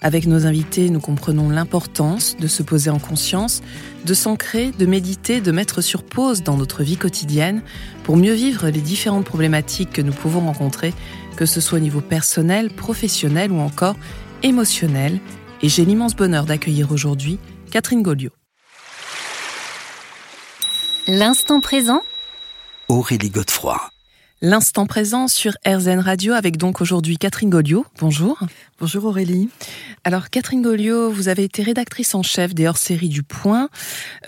Avec nos invités, nous comprenons l'importance de se poser en conscience, de s'ancrer, de méditer, de mettre sur pause dans notre vie quotidienne pour mieux vivre les différentes problématiques que nous pouvons rencontrer, que ce soit au niveau personnel, professionnel ou encore émotionnel. Et j'ai l'immense bonheur d'accueillir aujourd'hui Catherine Goliot. L'instant présent Aurélie Godefroy. L'instant présent sur RZN Radio avec donc aujourd'hui Catherine Goliot. Bonjour. Bonjour Aurélie. Alors Catherine Goliot, vous avez été rédactrice en chef des hors-séries du Point.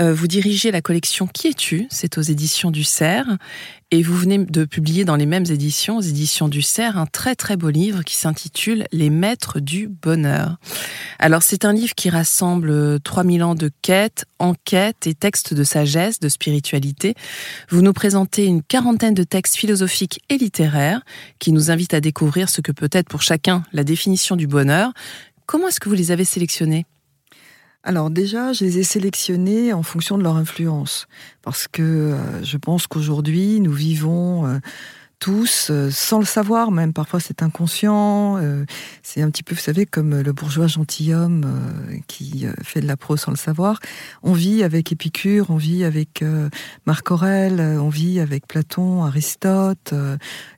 Euh, vous dirigez la collection Qui es-tu? C'est aux éditions du Cerf. Et vous venez de publier dans les mêmes éditions, aux éditions du Cerf, un très très beau livre qui s'intitule Les Maîtres du Bonheur. Alors c'est un livre qui rassemble 3000 ans de quêtes, enquêtes et textes de sagesse, de spiritualité. Vous nous présentez une quarantaine de textes philosophiques et littéraires qui nous invitent à découvrir ce que peut être pour chacun la définition du bonheur. Comment est-ce que vous les avez sélectionnés? Alors déjà, je les ai sélectionnés en fonction de leur influence, parce que euh, je pense qu'aujourd'hui, nous vivons euh, tous, euh, sans le savoir même, parfois c'est inconscient, c'est un petit peu, vous savez, comme le bourgeois gentilhomme qui fait de la prose sans le savoir. On vit avec Épicure, on vit avec Marc Aurèle, on vit avec Platon, Aristote,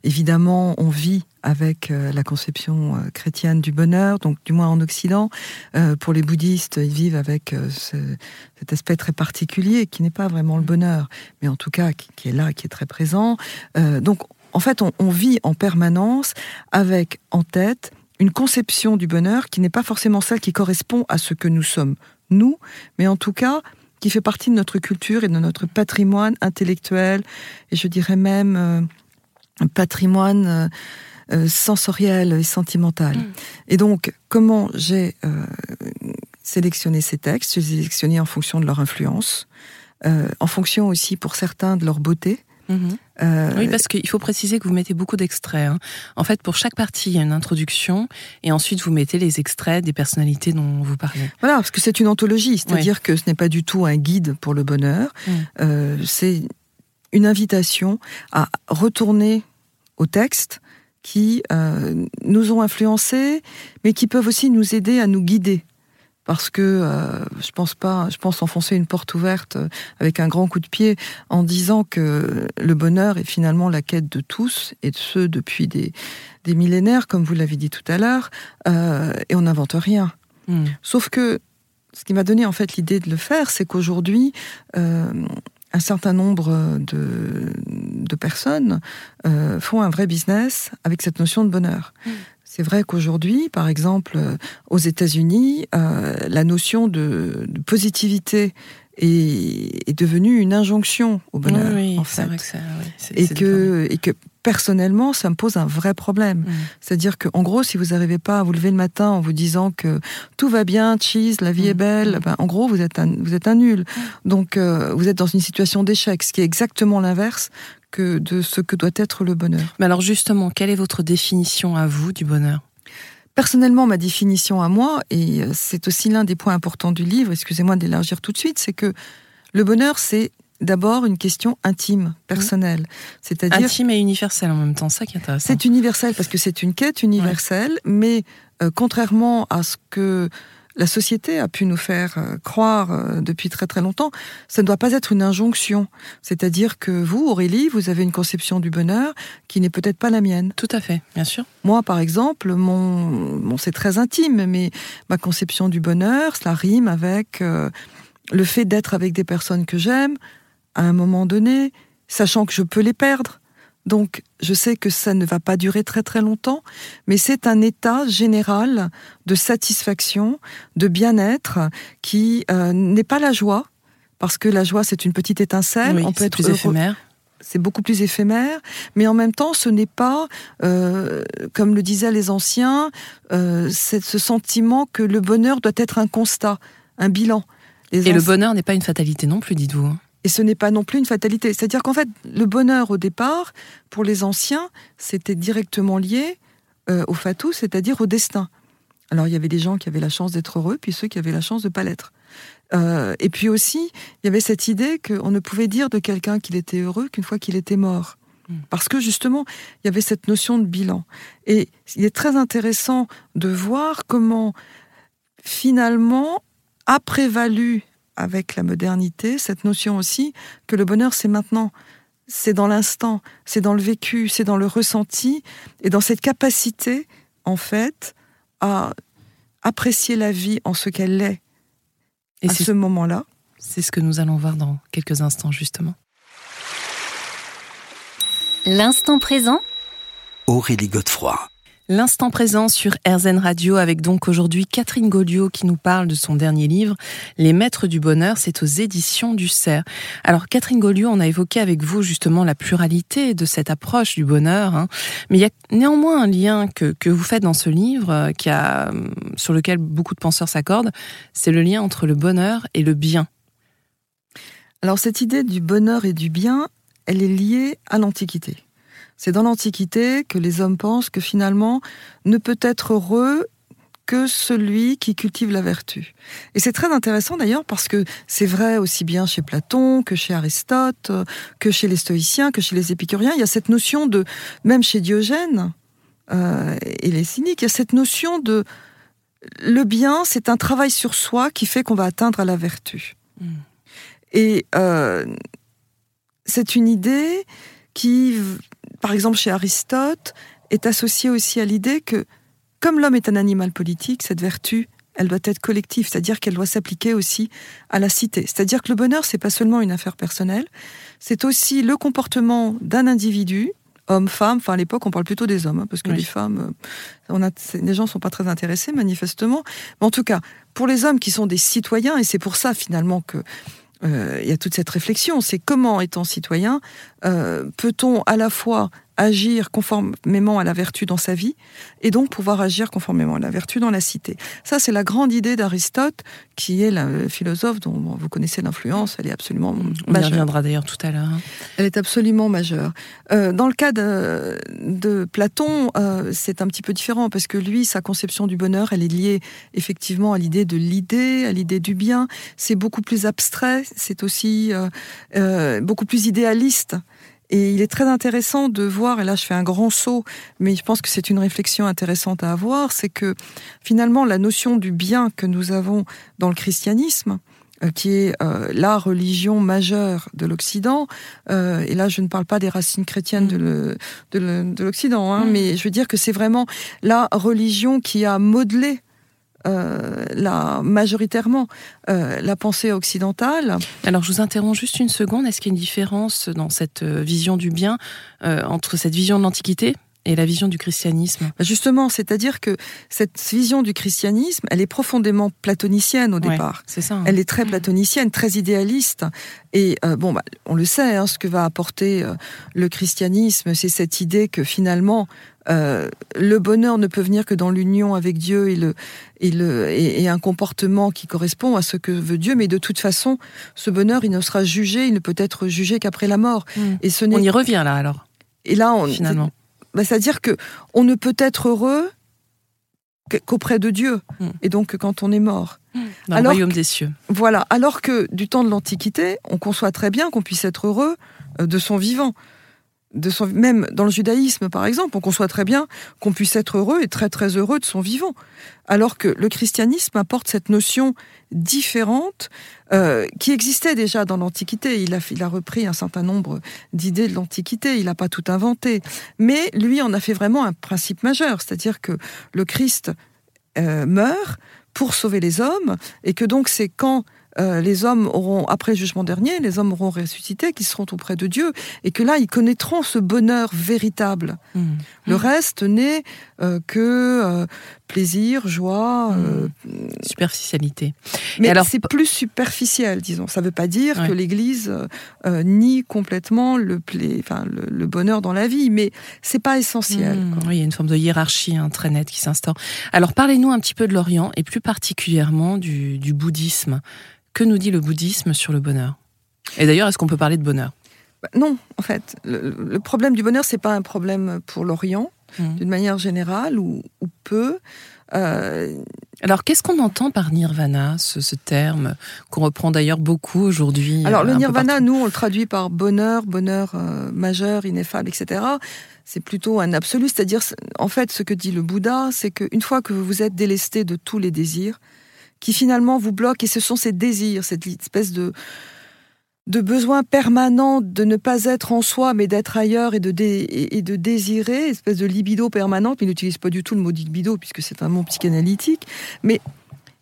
évidemment on vit avec euh, la conception euh, chrétienne du bonheur, donc du moins en Occident. Euh, pour les bouddhistes, ils vivent avec cet aspect très particulier qui n'est pas vraiment le bonheur, mais en tout cas qui, est là, qui est très présent. donc en fait, on, vit en permanence avec en tête une conception du bonheur qui n'est pas forcément celle qui correspond à ce que nous sommes, nous, mais en tout cas qui fait partie de notre culture et de notre patrimoine intellectuel, et je dirais même un patrimoine sensorielle et sentimentale. Mm. Et donc, comment j'ai euh, sélectionné ces textes? Je les ai sélectionnés en fonction de leur influence, euh, en fonction aussi pour certains de leur beauté. Mm-hmm. oui, parce qu'il faut préciser que vous mettez beaucoup d'extraits. Hein. En fait, pour chaque partie, il y a une introduction, et ensuite vous mettez les extraits des personnalités dont vous parlez. Voilà, parce que c'est une anthologie, c'est-à-dire que ce n'est pas du tout un guide pour le bonheur. Mm. c'est une invitation à retourner au texte qui euh, nous ont influencés, mais qui peuvent aussi nous aider à nous guider. Parce que euh, je pense pas, je pense enfoncer une porte ouverte euh, avec un grand coup de pied en disant que le bonheur est finalement la quête de tous et de ceux depuis des, des millénaires, comme vous l'avez dit tout à l'heure, et on n'invente rien. Hmm. Sauf que ce qui m'a donné en fait l'idée de le faire, c'est qu'aujourd'hui, un certain nombre de, de personnes euh, font un vrai business avec cette notion de bonheur. Mm. C'est vrai qu'aujourd'hui, par exemple, euh, aux États-Unis, euh, la notion de, positivité est, devenue une injonction au bonheur. Oui, en fait. Vrai que et, que, et que personnellement, ça me pose un vrai problème. Mm. C'est-à-dire que, en gros, si vous n'arrivez pas à vous lever le matin en vous disant que tout va bien, cheese, la vie est mm. belle, mm. ben, en gros, vous êtes un, vous êtes un nul. Donc, euh, vous êtes dans une situation d'échec, ce qui est exactement l'inverse que de ce que doit être le bonheur. Mais alors, justement, quelle est votre définition à vous du bonheur? Personnellement, ma définition à moi, et euh, c'est aussi l'un des points importants du livre, excusez-moi d'élargir tout de suite, c'est que le bonheur, c'est d'abord une question intime, personnelle. C'est-à-dire intime et universelle en même temps, ça qui est intéressant. C'est universel parce que c'est une quête universelle, mais euh, contrairement à ce que la société a pu nous faire euh, croire euh, depuis très très longtemps, ça ne doit pas être une injonction. C'est-à-dire que vous, Aurélie, vous avez une conception du bonheur qui n'est peut-être pas la mienne. Tout à fait, bien sûr. Moi, par exemple, mon, bon, c'est très intime, mais ma conception du bonheur, cela rime avec le fait d'être avec des personnes que j'aime, à un moment donné, sachant que je peux les perdre. Donc, je sais que ça ne va pas durer très très longtemps, mais c'est un état général de satisfaction, de bien-être, qui euh, n'est pas la joie, parce que la joie c'est une petite étincelle. on peut être plus éphémère. C'est beaucoup plus éphémère, mais en même temps, ce n'est pas, euh, comme le disaient les anciens, euh, ce sentiment que le bonheur doit être un constat, un bilan. Les Et le bonheur n'est pas une fatalité non plus, dites-vous. Et ce n'est pas non plus une fatalité. C'est-à-dire qu'en fait, le bonheur au départ, pour les anciens, c'était directement lié euh, au fatou, c'est-à-dire au destin. Alors il y avait des gens qui avaient la chance d'être heureux, puis ceux qui avaient la chance de pas l'être. Euh, et puis aussi, il y avait cette idée qu'on ne pouvait dire de quelqu'un qu'il était heureux qu'une fois qu'il était mort. Mm. Parce que justement, il y avait cette notion de bilan. Et il est très intéressant de voir comment, finalement, a prévalu avec la modernité cette notion aussi que le bonheur, c'est maintenant. C'est dans l'instant, c'est dans le vécu, c'est dans le ressenti, et dans cette capacité, en fait, à apprécier la vie en ce qu'elle est Et à c'est ce moment-là. c'est ce que nous allons voir dans quelques instants, justement. L'instant présent Aurélie Godefroy. L'instant présent sur RZN Radio avec donc aujourd'hui Catherine Gaudiot qui nous parle de son dernier livre, Les Maîtres du Bonheur, c'est aux éditions du Cerf. Alors Catherine Gaudiot, on a évoqué avec vous justement la pluralité de cette approche du bonheur, hein. mais il y a néanmoins un lien que, vous faites dans ce livre euh, euh, sur lequel beaucoup de penseurs s'accordent, c'est le lien entre le bonheur et le bien. Alors cette idée du bonheur et du bien, elle est liée à l'Antiquité. C'est dans l'Antiquité que les hommes pensent que finalement ne peut être heureux que celui qui cultive la vertu. Et c'est très intéressant d'ailleurs parce que c'est vrai aussi bien chez Platon que chez Aristote, que chez les stoïciens, que chez les épicuriens. Il y a cette notion de, même chez Diogène euh, et les cyniques, il y a cette notion de le bien, c'est un travail sur soi qui fait qu'on va atteindre à la vertu. Mm. Et euh, c'est une idée qui, par exemple chez Aristote, est associée aussi à l'idée que, comme l'homme est un animal politique, cette vertu, elle doit être collective, c'est-à-dire qu'elle doit s'appliquer aussi à la cité. C'est-à-dire que le bonheur, c'est pas seulement une affaire personnelle, c'est aussi le comportement d'un individu, homme, femme. Enfin, à l'époque, on parle plutôt des hommes, hein, parce que Oui. les femmes, euh, on a, les gens sont pas très intéressés, manifestement. Mais en tout cas, pour les hommes qui sont des citoyens, et c'est pour ça finalement que il y a toute cette réflexion, c'est comment, étant citoyen, euh, peut-on à la fois agir conformément à la vertu dans sa vie et donc pouvoir agir conformément à la vertu dans la cité. Ça, c'est la grande idée d'Aristote, qui est le philosophe dont vous connaissez l'influence, elle est absolument On y majeure. reviendra d'ailleurs tout à l'heure. hein. Elle est absolument majeure. Euh, dans le cas de, de Platon, euh, c'est un petit peu différent parce que lui, sa conception du bonheur, elle est liée effectivement à l'idée de l'idée, à l'idée du bien. C'est beaucoup plus abstrait, c'est aussi euh, beaucoup plus idéaliste. Et il est très intéressant de voir, et là je fais un grand saut, mais je pense que c'est une réflexion intéressante à avoir, c'est que finalement la notion du bien que nous avons dans le christianisme, euh, qui est euh, la religion majeure de l'Occident. Euh, et là, je ne parle pas des racines chrétiennes de de l'Occident, hein, Mm. mais je veux dire que c'est vraiment la religion qui a modelé euh, la, majoritairement euh, la pensée occidentale. Alors, je vous interromps juste une seconde. Est-ce qu'il y a une différence dans cette euh, vision du bien euh, entre cette vision de l'Antiquité et la vision du christianisme? Justement, c'est-à-dire que cette vision du christianisme, elle est profondément platonicienne au Ouais, départ. C'est ça. hein. Elle est très platonicienne, très idéaliste. Et euh, bon, bah, on le sait, hein, ce que va apporter euh, le christianisme, c'est cette idée que finalement, euh, le bonheur ne peut venir que dans l'union avec Dieu et, le, et, le, et, et un comportement qui correspond à ce que veut Dieu. Mais de toute façon, ce bonheur, il ne sera jugé, il ne peut être jugé qu'après la mort. Mm. Et ce On y revient là alors, et là, on, finalement. Bah, c'est-à-dire que on ne peut être heureux qu'auprès de Dieu, Mm. et donc quand on est mort. Dans Alors le royaume des cieux. Voilà. Alors que du temps de l'Antiquité, on conçoit très bien qu'on puisse être heureux euh, de son vivant. Même dans le judaïsme, par exemple, on conçoit très bien qu'on puisse être heureux et très très heureux de son vivant. Alors que le christianisme apporte cette notion différente euh, qui existait déjà dans l'Antiquité. Il a, il a repris un certain nombre d'idées de l'Antiquité, il n'a pas tout inventé. Mais lui en a fait vraiment un principe majeur, c'est-à-dire que le Christ euh, meurt pour sauver les hommes, et que donc c'est quand euh, les hommes auront, après le jugement dernier, les hommes auront ressuscité, qu'ils seront auprès de Dieu, et que là, ils connaîtront ce bonheur véritable. Mm. Le reste n'est euh, que euh, plaisir, joie, euh, Superficialité. mais alors- c'est plus superficiel, disons. Ça ne veut pas dire Ouais. que l'Église euh, nie complètement le, pla- enfin, le, le bonheur dans la vie, mais c'est pas essentiel. Oui, il y a une forme de hiérarchie hein, très nette qui s'instaure. Alors parlez-nous un petit peu de l'Orient et plus particulièrement du, du bouddhisme. Que nous dit le bouddhisme sur le bonheur? Et d'ailleurs, est-ce qu'on peut parler de bonheur? Bah, Non, en fait. Le, problème du bonheur, c'est pas un problème pour l'Orient, mmh. d'une manière générale, ou, peu. Euh, Alors, qu'est-ce qu'on entend par nirvana, ce, terme qu'on reprend d'ailleurs beaucoup aujourd'hui Alors, le nirvana, nous, on le traduit par bonheur, bonheur euh, majeur, ineffable, etc. C'est plutôt un absolu, c'est-à-dire, en fait, ce que dit le Bouddha, c'est qu'une fois que vous vous êtes délesté de tous les désirs, qui finalement vous bloquent, et ce sont ces désirs, cette espèce de, de besoin permanent de ne pas être en soi, mais d'être ailleurs et de, et de désirer, espèce de libido permanente. Mais il n'utilise pas du tout le mot libido, puisque c'est un mot psychanalytique. Mais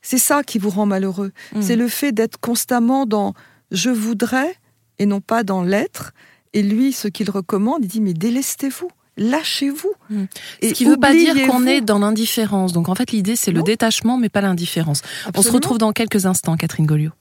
c'est ça qui vous rend malheureux. Mm. C'est le fait d'être constamment dans je voudrais et non pas dans l'être. Et lui, ce qu'il recommande, il dit mais délestez-vous lâchez-vous. Hmm. Ce qui ne veut pas dire qu'on est dans l'indifférence. Donc en fait, l'idée, c'est le détachement, mais pas l'indifférence. On se retrouve dans quelques instants, Catherine Goliot.